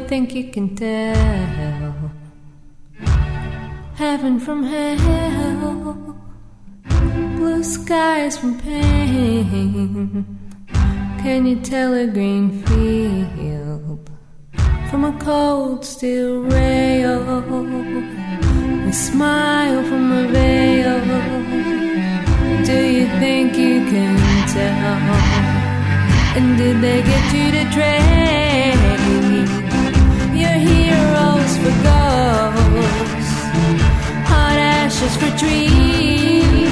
Think you can tell heaven from hell, blue skies from pain. Can you tell a green field from a cold steel rail? A smile from a veil. Do you think you can tell? And did they get you to trade? Heroes for ghosts, hot ashes for trees,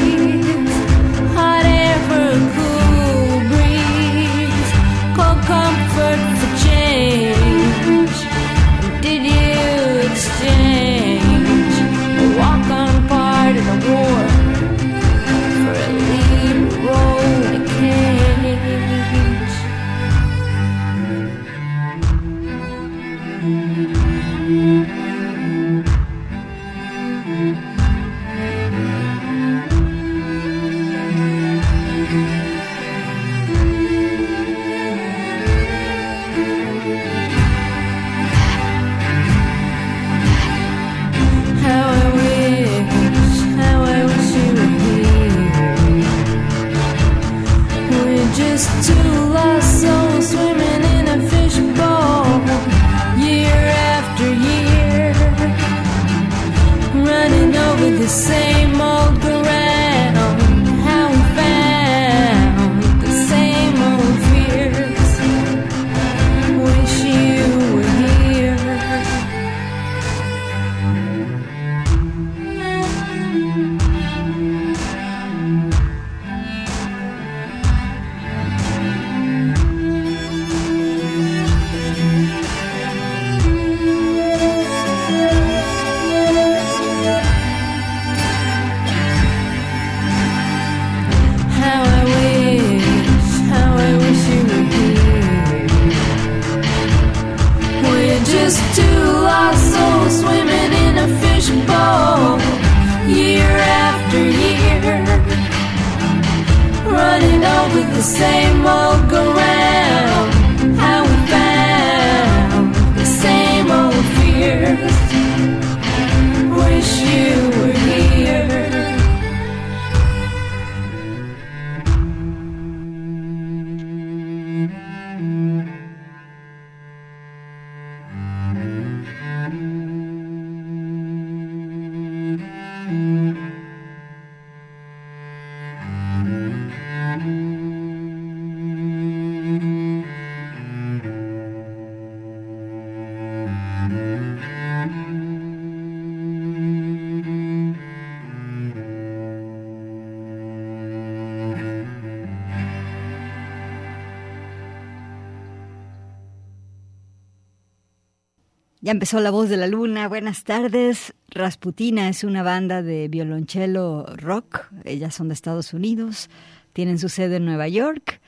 Ya empezó La Voz de la Luna. Buenas tardes. Rasputina es una banda de violonchelo rock. Ellas son de Estados Unidos. Tienen su sede en Nueva York.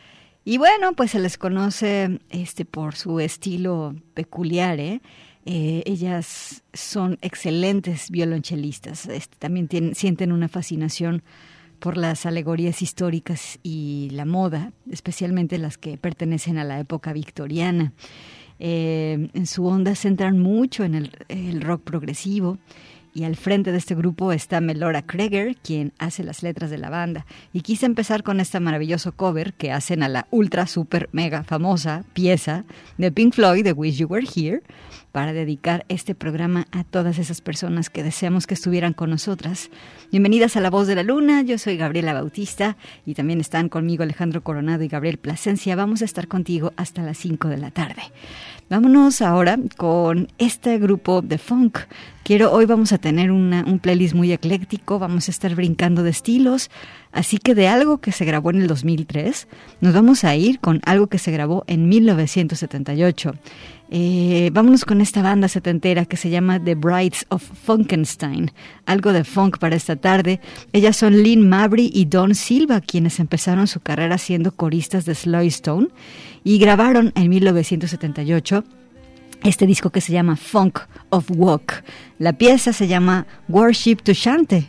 Y bueno, pues se les conoce este por su estilo peculiar, ¿eh? eh ellas son excelentes violonchelistas. Este, también tienen, sienten una fascinación por las alegorías históricas y la moda, especialmente las que pertenecen a la época victoriana. Eh, en su onda centran mucho en el, rock progresivo y al frente de este grupo está Melora Kreger, quien hace las letras de la banda. Y quise empezar con este maravilloso cover que hacen a la ultra, super, mega famosa pieza de Pink Floyd, The Wish You Were Here, para dedicar este programa a todas esas personas que deseamos que estuvieran con nosotras. Bienvenidas a La Voz de la Luna, yo soy Gabriela Bautista y también están conmigo Alejandro Coronado y Gabriel Plasencia. Vamos a estar contigo hasta las 5 de la tarde. Vámonos ahora con este grupo de funk. Quiero, hoy vamos a tener un playlist muy ecléctico, vamos a estar brincando de estilos, así que de algo que se grabó en el 2003, nos vamos a ir con algo que se grabó en 1978. Eh, vámonos con esta banda setentera que se llama The Brides of Funkenstein. Algo de funk para esta tarde. Ellas son Lynn Mabry y Don Silva, quienes empezaron su carrera siendo coristas de Slow Stone y grabaron en 1978 este disco que se llama Funk of Walk. La pieza se llama Worship to Shante,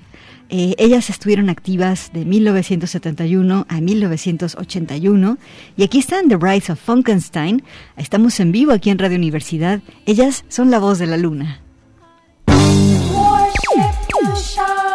eh, ellas estuvieron activas de 1971 a 1981 y aquí están The Rise of Funkenstein. Estamos en vivo aquí en Radio Universidad. Ellas son la voz de la luna. sensitivity.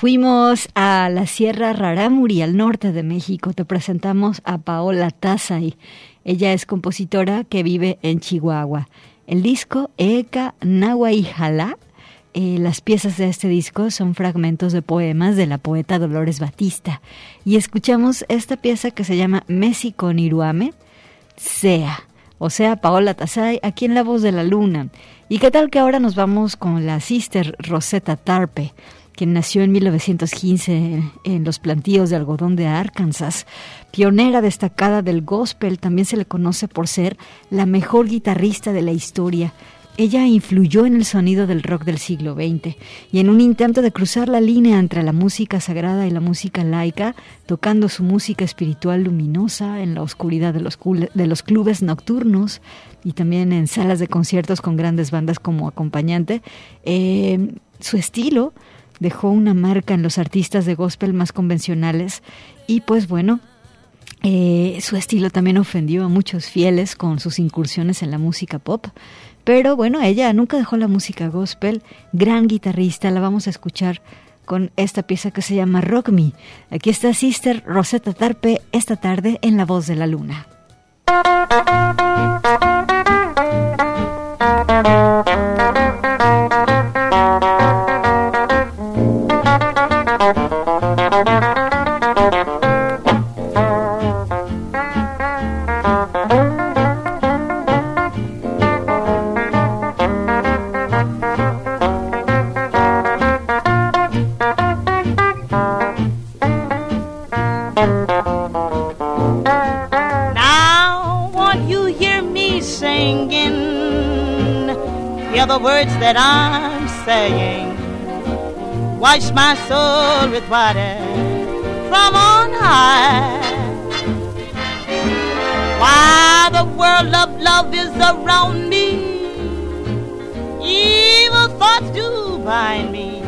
Fuimos a la Sierra Rarámuri, al norte de México. Te presentamos a Paola Tazay. Ella es compositora que vive en Chihuahua. El disco Eka Nahuayjalá. Eh, las piezas de este disco son fragmentos de poemas de la poeta Dolores Batista. Y escuchamos esta pieza que se llama Messi con Iruame, Sea. O sea, Paola Tazay, aquí en La Voz de la Luna. ¿Y qué tal que ahora nos vamos con la sister Rosetta Tarpe? Quien nació en 1915 en los plantíos de algodón de Arkansas. Pionera destacada del gospel, también se le conoce por ser la mejor guitarrista de la historia. ella influyó en el sonido del rock del siglo XX y en un intento de cruzar la línea entre la música sagrada y la música laica, tocando su música espiritual luminosa en la oscuridad de los, clubes nocturnos y también en salas de conciertos con grandes bandas como acompañante, eh, su estilo dejó una marca en los artistas de gospel más convencionales y pues bueno, eh, su estilo también ofendió a muchos fieles con sus incursiones en la música pop. Pero bueno, ella nunca dejó la música gospel, gran guitarrista, la vamos a escuchar con esta pieza que se llama Rock Me. Aquí está Sister Rosetta Tarpe esta tarde en La Voz de la Luna. Wash my soul with water from on high. While the world of love is around me, evil thoughts do bind me.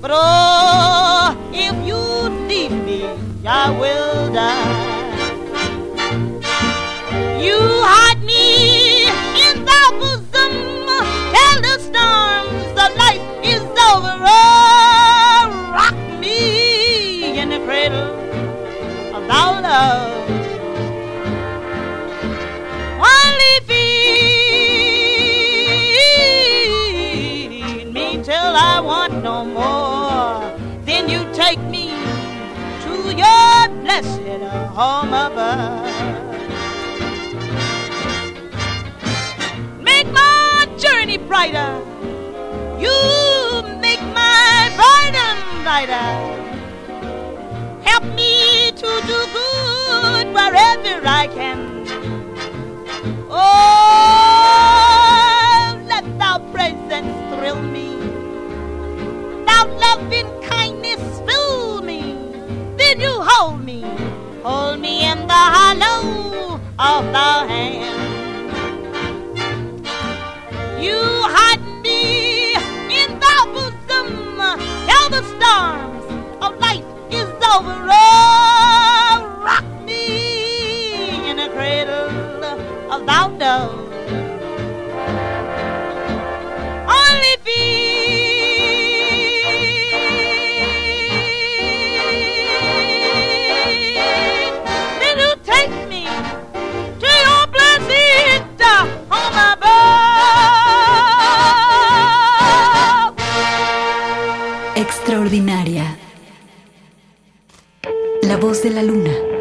But oh, if you leave me, I will die. Till I want no more. Then you take me to your blessed home above. Make my journey brighter. You make my burden lighter. Help me to do good wherever I can. You hold me, hold me in the hollow of the hand. You hide me in thy bosom till the storms of life is over. Oh, rock me in a cradle of thy love. Voz de la luna.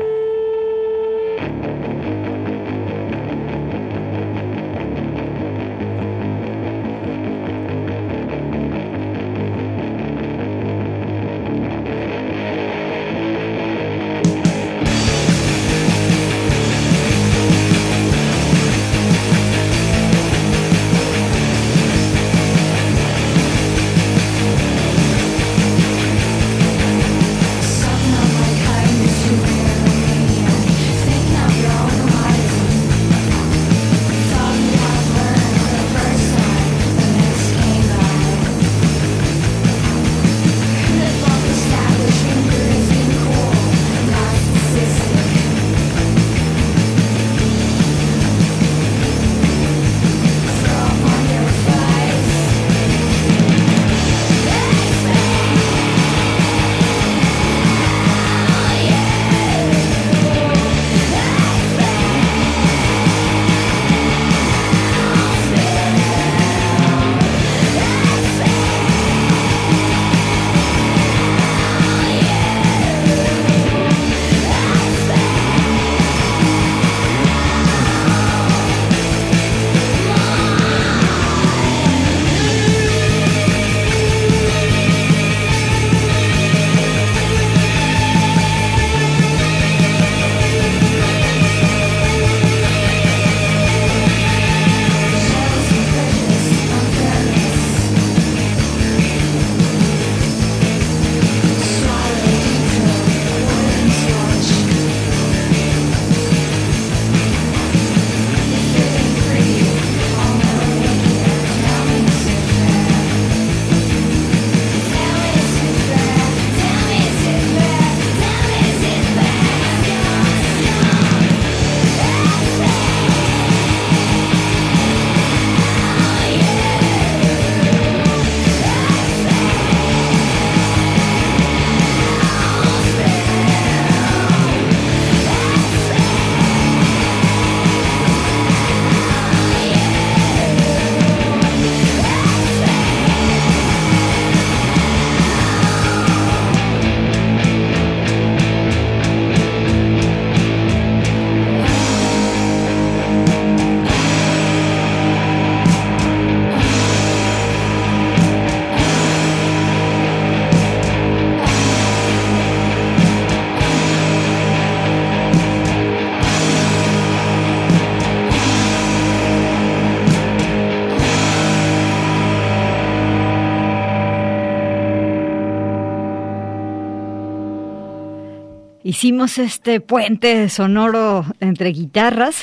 Hicimos este puente sonoro entre guitarras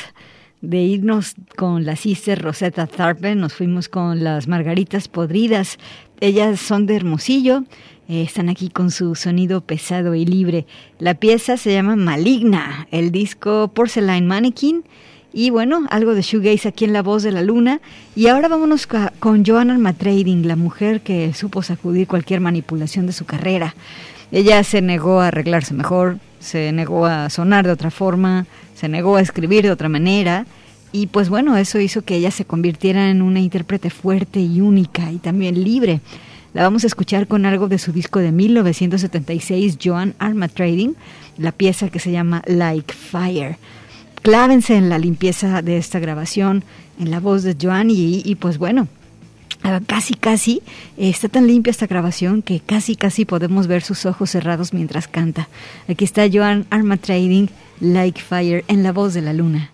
de irnos con la sister Rosetta Tharpe, nos fuimos con las Margaritas Podridas. Ellas son de Hermosillo, eh, están aquí con su sonido pesado y libre. La pieza se llama Maligna, el disco Porcelain Mannequin. Y bueno, algo de shoegaze aquí en La Voz de la Luna. Y ahora vámonos con Joanna Matrading, la mujer que supo sacudir cualquier manipulación de su carrera. Ella se negó a arreglarse mejor, se negó a sonar de otra forma, se negó a escribir de otra manera. Y pues bueno, eso hizo que ella se convirtiera en una intérprete fuerte y única y también libre. La vamos a escuchar con algo de su disco de 1976, Joan Arma Trading, la pieza que se llama Like Fire clávense en la limpieza de esta grabación, en la voz de Joan y, y pues bueno, casi casi está tan limpia esta grabación que casi casi podemos ver sus ojos cerrados mientras canta. Aquí está Joan Arma Trading Like Fire en la voz de la luna.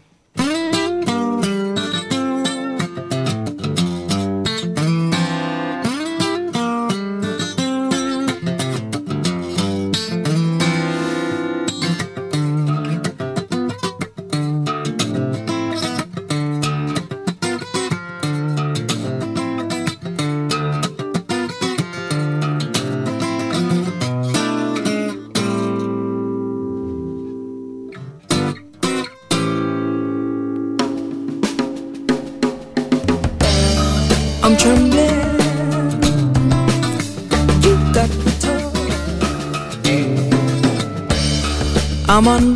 Amon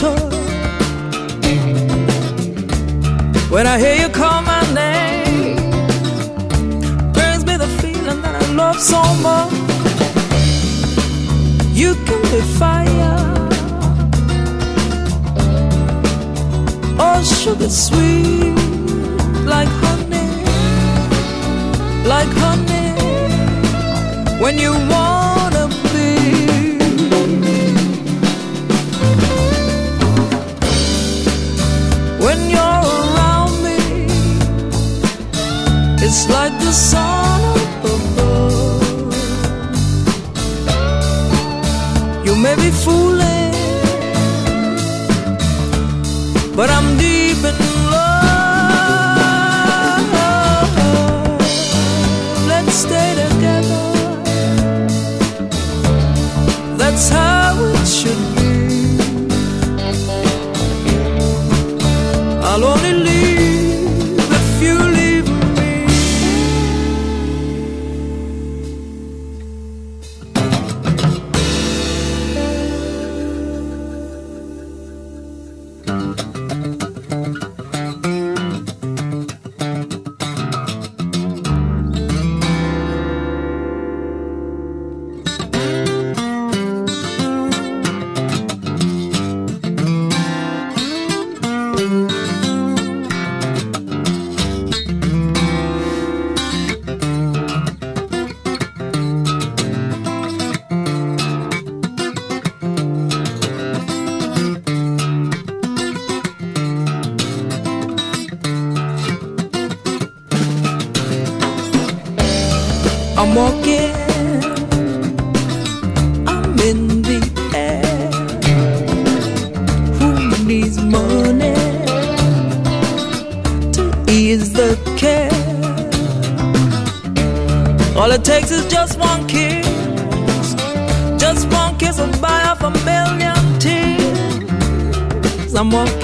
got. When I hear you call my name, brings me the feeling that I love so much. You can be fire. Oh, sugar sweet, like honey, like honey. When you wanna it's like the sun up above. You may be fooling but I'm deep in love. Let's stay together. That's how I'm walking, I'm in the air. Who needs money to ease the care? All it takes is just one kiss, just one kiss will buy off a million tears. I'm walking,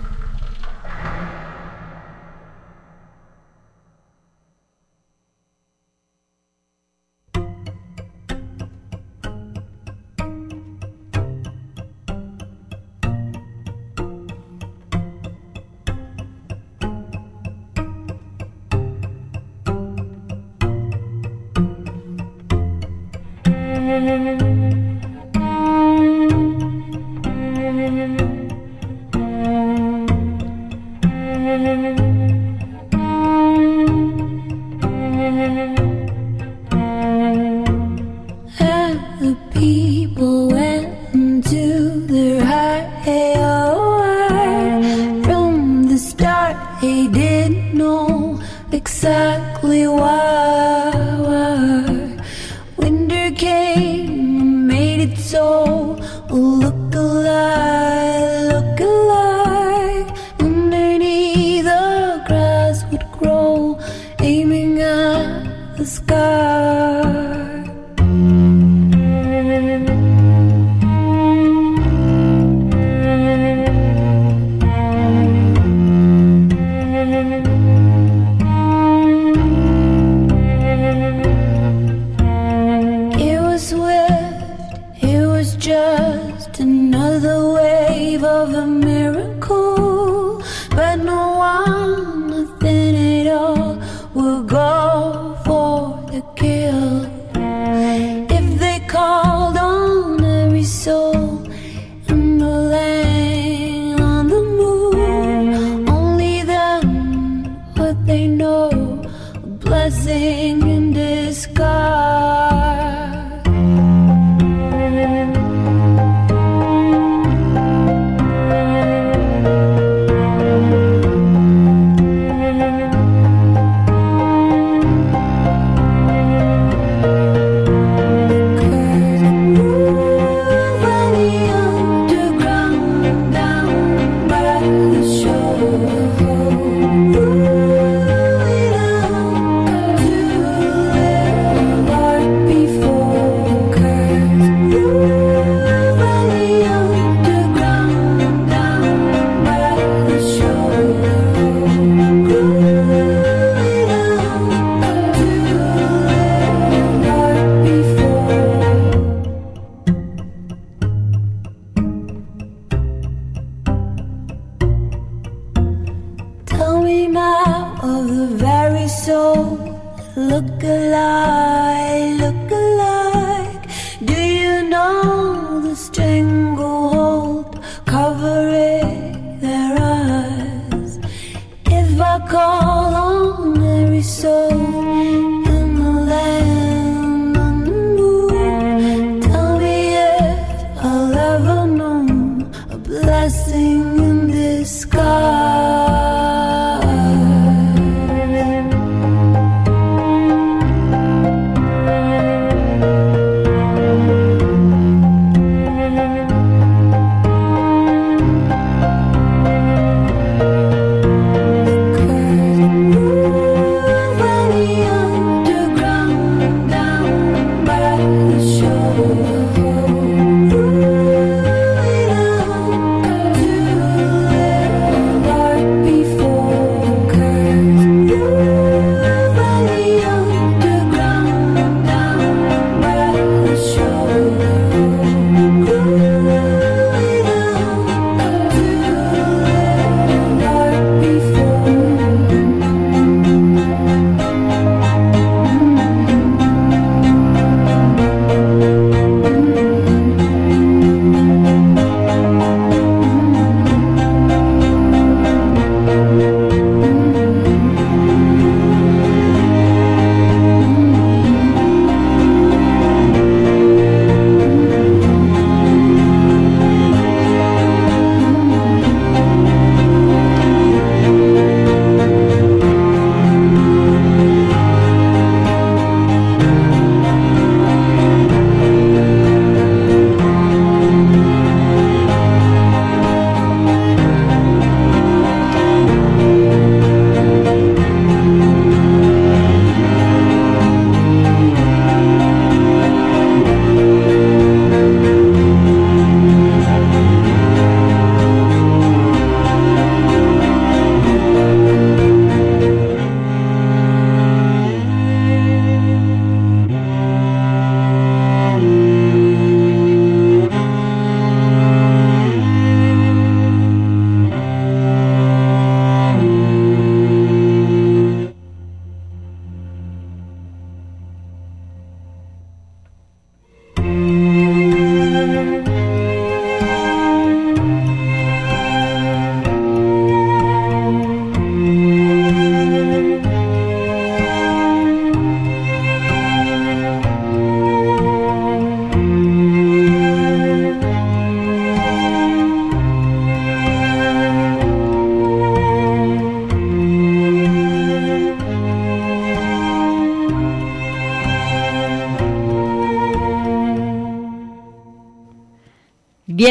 me.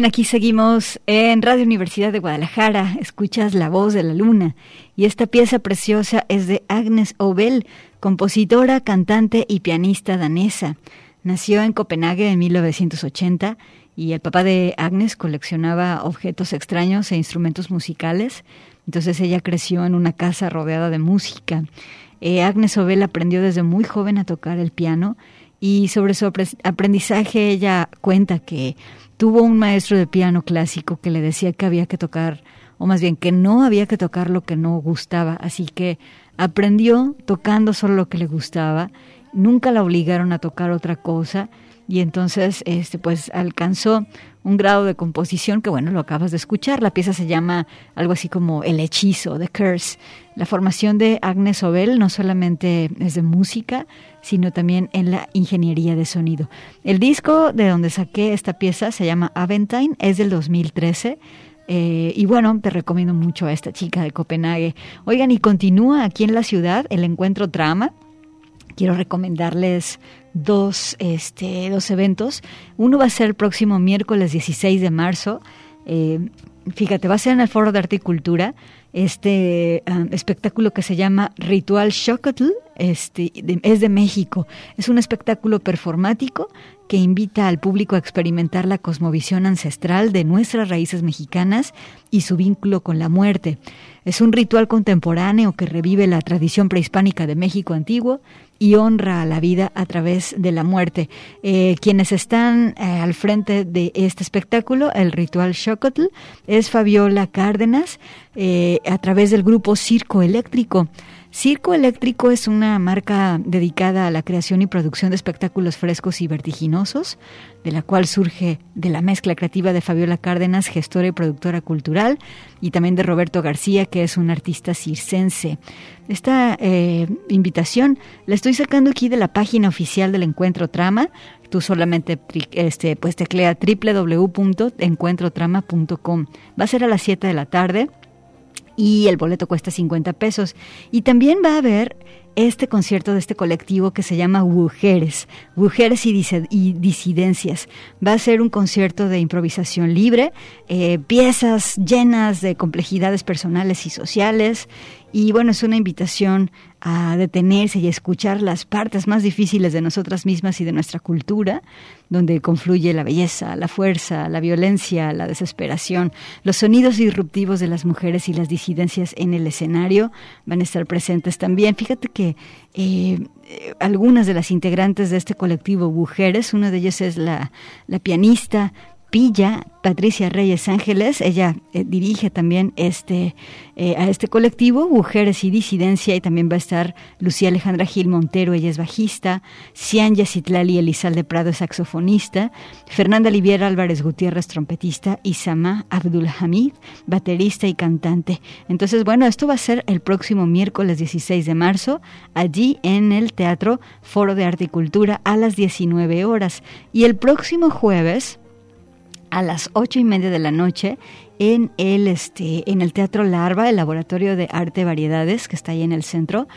Bien, aquí seguimos en Radio Universidad de Guadalajara. Escuchas La Voz de la Luna. Y esta pieza preciosa es de Agnes Obel, compositora, cantante y pianista danesa. Nació en Copenhague en 1980 y el papá de Agnes coleccionaba objetos extraños e instrumentos musicales. Entonces ella creció en una casa rodeada de música. Eh, Agnes Obel aprendió desde muy joven a tocar el piano y sobre su aprendizaje ella cuenta que tuvo un maestro de piano clásico que le decía que había que tocar, o más bien que no había que tocar lo que no gustaba, así que aprendió tocando solo lo que le gustaba, nunca la obligaron a tocar otra cosa y entonces este pues alcanzó un grado de composición que bueno, lo acabas de escuchar, la pieza se llama algo así como El hechizo, The Curse. La formación de Agnes Obel no solamente es de música, sino también en la ingeniería de sonido. El disco de donde saqué esta pieza se llama Aventine, es del 2013. Eh, y bueno, te recomiendo mucho a esta chica de Copenhague. Oigan, y continúa aquí en la ciudad el encuentro Trama. Quiero recomendarles dos, este, dos eventos. Uno va a ser el próximo miércoles 16 de marzo. Eh, fíjate, va a ser en el Foro de Arte y Cultura este um, espectáculo que se llama Ritual Xocotl, este, es de México. Es un espectáculo performático que invita al público a experimentar la cosmovisión ancestral de nuestras raíces mexicanas y su vínculo con la muerte. Es un ritual contemporáneo que revive la tradición prehispánica de México antiguo y honra a la vida a través de la muerte. Eh, quienes están eh, al frente de este espectáculo, el ritual Xocotl, es Fabiola Cárdenas, eh, a través del grupo Circo Eléctrico. Circo Eléctrico es una marca dedicada a la creación y producción de espectáculos frescos y vertiginosos, de la cual surge de la mezcla creativa de Fabiola Cárdenas, gestora y productora cultural, y también de Roberto García, que es un artista circense. Esta eh, invitación la estoy sacando aquí de la página oficial del Encuentro Trama. Tú solamente este, pues teclea www.encuentrotrama.com. Va a ser a las 7 de la tarde y el boleto cuesta 50 pesos. Y también va a haber este concierto de este colectivo que se llama Mujeres, Mujeres y, Disidencias. Va a ser un concierto de improvisación libre, eh, piezas llenas de complejidades personales y sociales. Y bueno, es una invitación a detenerse y escuchar las partes más difíciles de nosotras mismas y de nuestra cultura, donde confluye la belleza, la fuerza, la violencia, la desesperación. Los sonidos disruptivos de las mujeres y las disidencias en el escenario van a estar presentes también. Fíjate que eh, algunas de las integrantes de este colectivo Mujeres, una de ellas es la, la pianista Pilla, Patricia Reyes Ángeles, ella eh, dirige también este eh, a este colectivo, Mujeres y Disidencia, y también va a estar Lucía Alejandra Gil Montero, ella es bajista, Cianya Citlali Elizalde Prado, saxofonista, Fernanda Liviera Álvarez Gutiérrez, trompetista, y Sama Abdul Hamid, baterista y cantante. Entonces, bueno, esto va a ser el próximo miércoles 16 de marzo, allí en el Teatro Foro de Arte y Cultura a las 19 horas. Y el próximo jueves, a las ocho y media de la noche en el, este, en el Teatro Larva, el Laboratorio de Arte Variedades, que está ahí en el centro.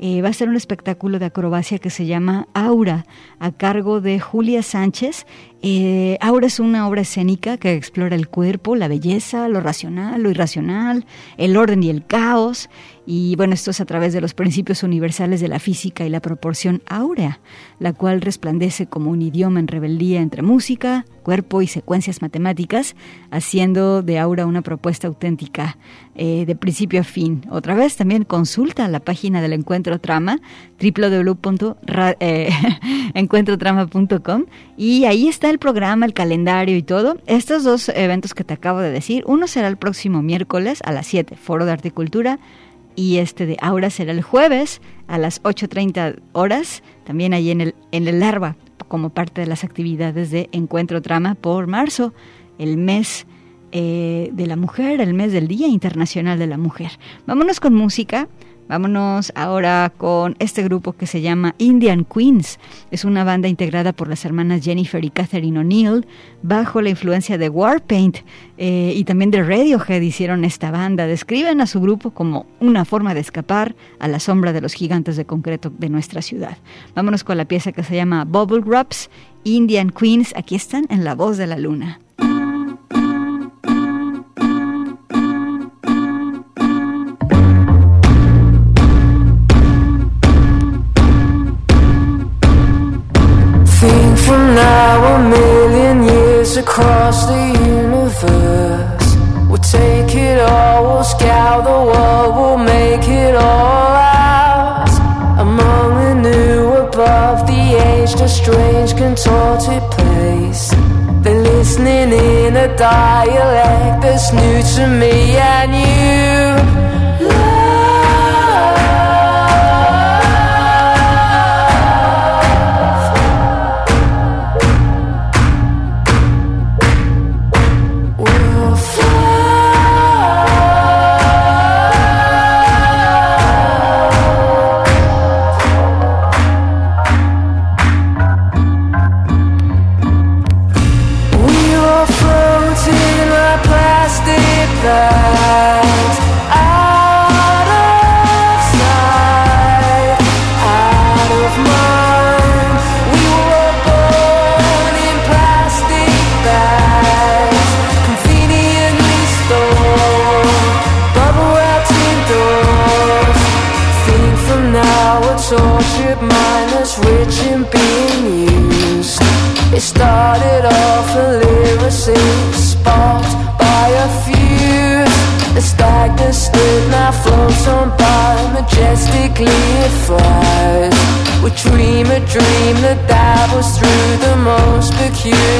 Eh, va a ser un espectáculo de acrobacia que se llama Aura, a cargo de Julia Sánchez. Eh, Aura es una obra escénica que explora el cuerpo, la belleza, lo racional, lo irracional, el orden y el caos. Y bueno, esto es a través de los principios universales de la física y la proporción áurea, la cual resplandece como un idioma en rebeldía entre música, cuerpo y secuencias matemáticas, haciendo de Aura una propuesta auténtica eh, de principio a fin. Otra vez también consulta la página del Encuentro Trama, www.encuentrotrama.com y ahí el programa, el calendario y todo. Estos dos eventos que te acabo de decir, uno será el próximo miércoles a las 7, Foro de Articultura, y este de Aura será el jueves a las 8.30 horas, también ahí en el, en el Larva, como parte de las actividades de Encuentro Trama por marzo, el mes eh, de la mujer, el mes del Día Internacional de la Mujer. Vámonos con música. Vámonos ahora con este grupo que se llama Indian Queens. Es una banda integrada por las hermanas Jennifer y Catherine O'Neill bajo la influencia de Warpaint eh, y también de Radiohead hicieron esta banda. Describen a su grupo como una forma de escapar a la sombra de los gigantes de concreto de nuestra ciudad. Vámonos con la pieza que se llama Bubble Wraps, Indian Queens. Aquí están en La Voz de la Luna. Across the universe. We'll take it all, we'll scour the world, we'll make it all out. Among the new, above the aged, a strange, contorted place. They're listening in a dialect that's new to me and you. That was through the most peculiar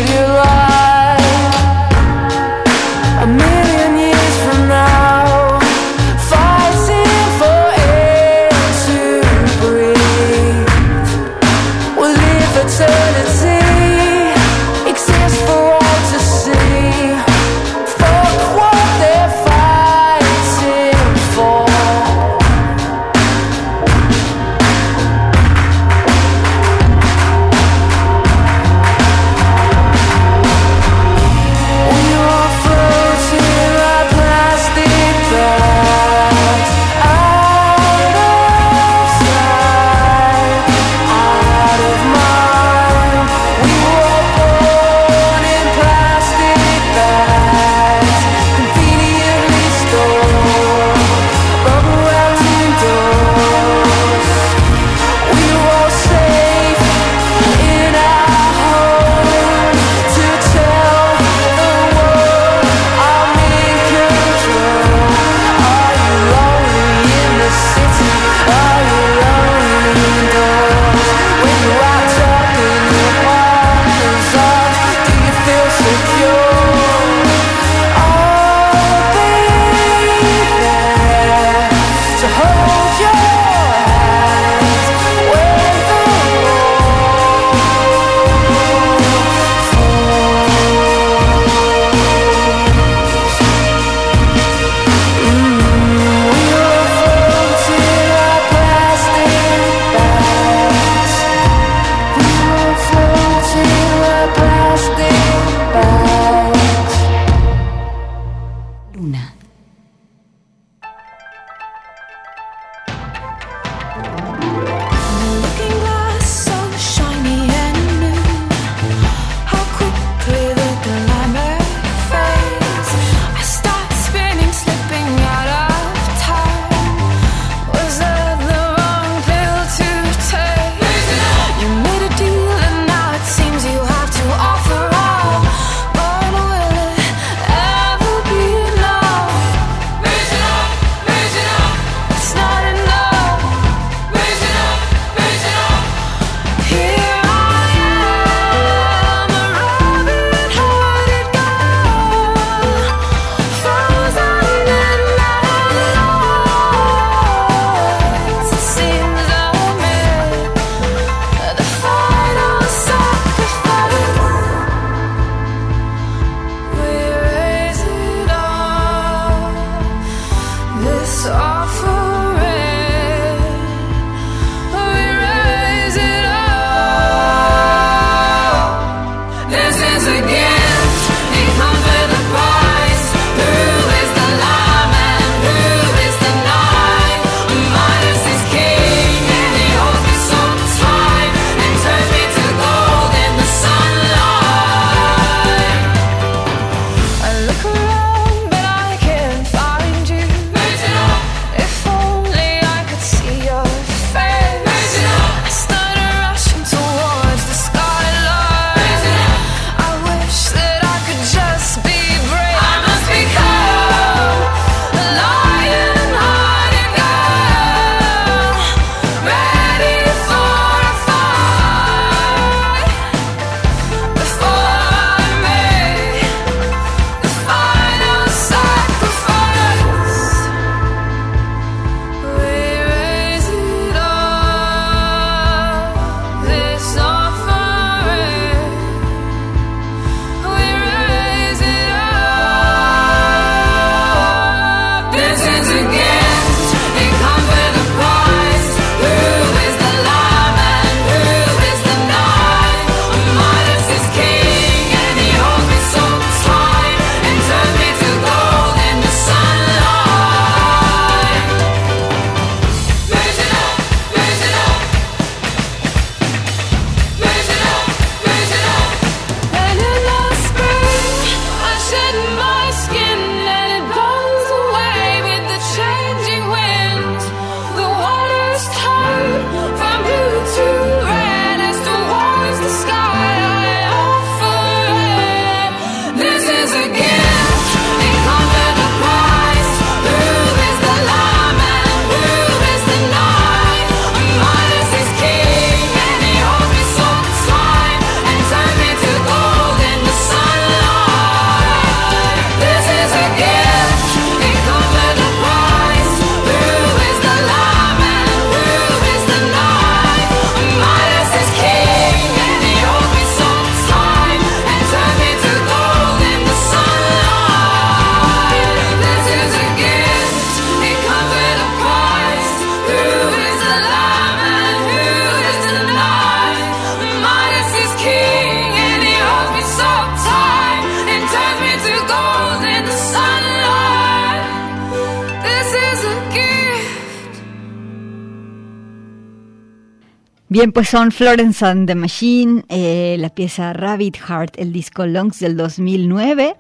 Bien, pues son Florence and the Machine, eh, la pieza Rabbit Heart, el disco Longs del 2009.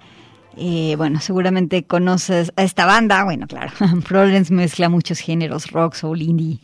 Eh, bueno, seguramente conoces a esta banda. Bueno, claro, Florence mezcla muchos géneros, rock, soul, indie.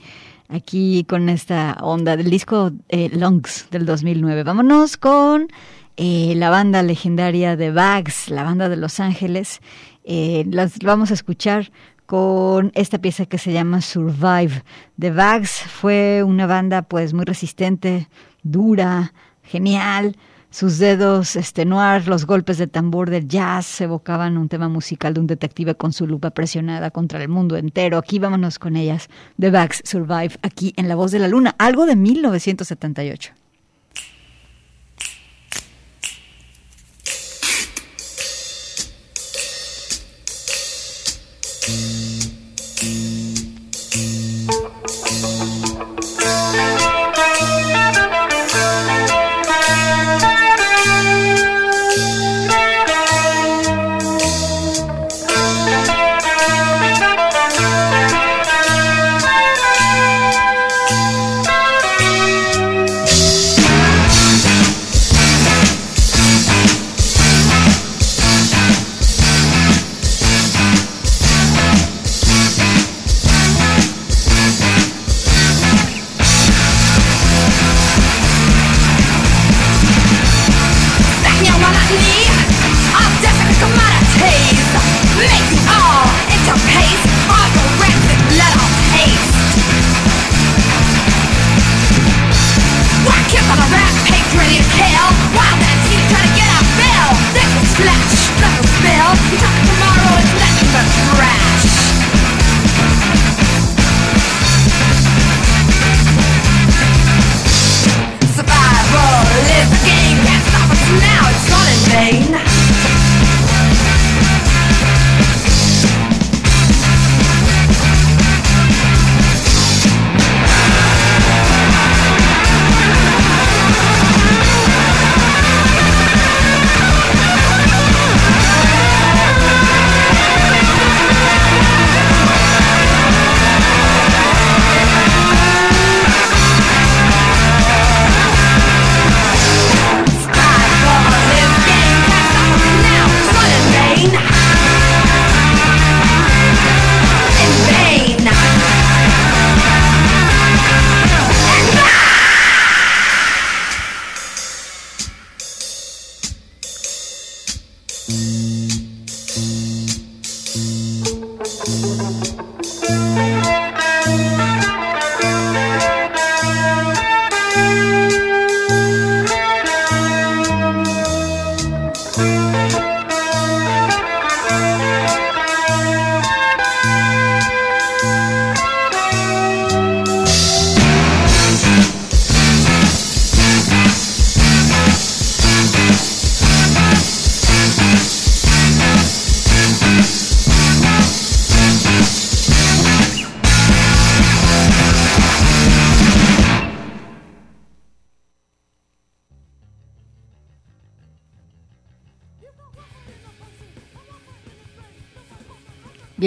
Aquí con esta onda del disco eh, Longs del 2009. Vámonos con la banda legendaria de Bags, la banda de Los Ángeles. Las vamos a escuchar con esta pieza que se llama Survive. The Bags fue una banda pues muy resistente, dura, genial. Sus dedos noir, los golpes de tambor del jazz evocaban un tema musical de un detective con su lupa presionada contra el mundo entero. Aquí vámonos con ellas. The Bags Survive, aquí en La Voz de la Luna, algo de 1978.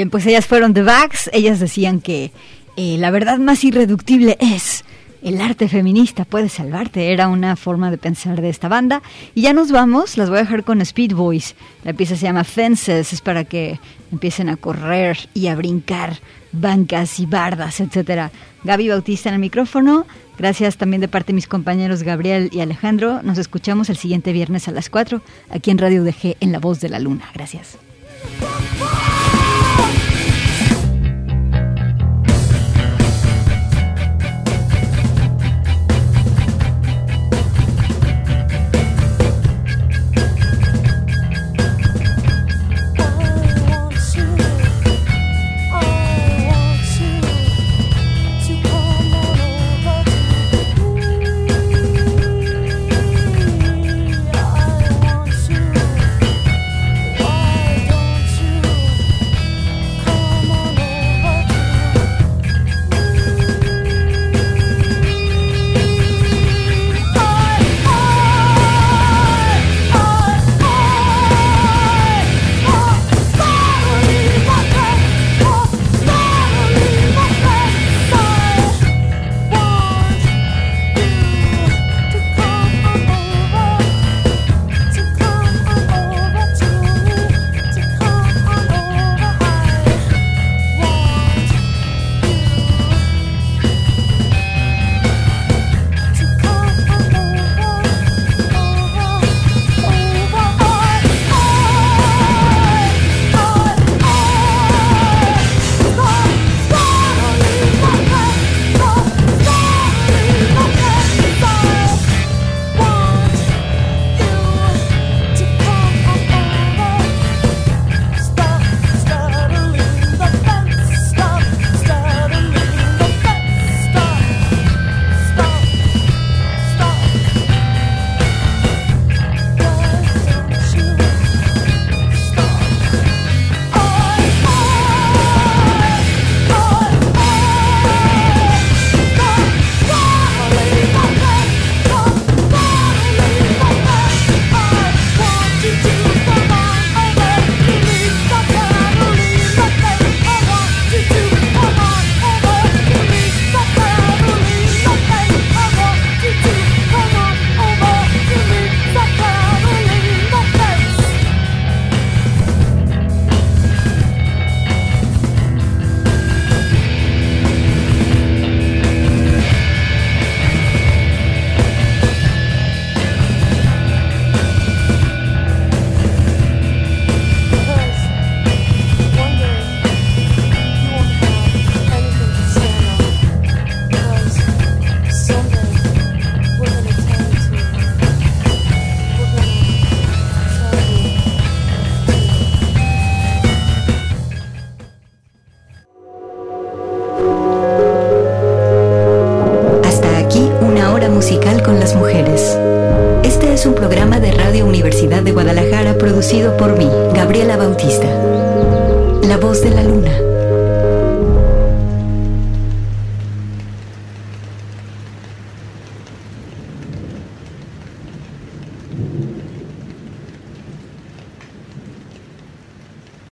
Pues ellas fueron The Bags. Ellas decían que eh, la verdad más irreductible es el arte feminista puede salvarte. Era una forma de pensar de esta banda. Y ya nos vamos. Las voy a dejar con Speed Boys. La pieza se llama Fences. Es para que empiecen a correr y a brincar bancas y bardas, etcétera. Gaby Bautista en el micrófono. Gracias también de parte de mis compañeros Gabriel y Alejandro. Nos escuchamos el siguiente viernes a las 4 aquí en Radio DG en La Voz de la Luna. Gracias.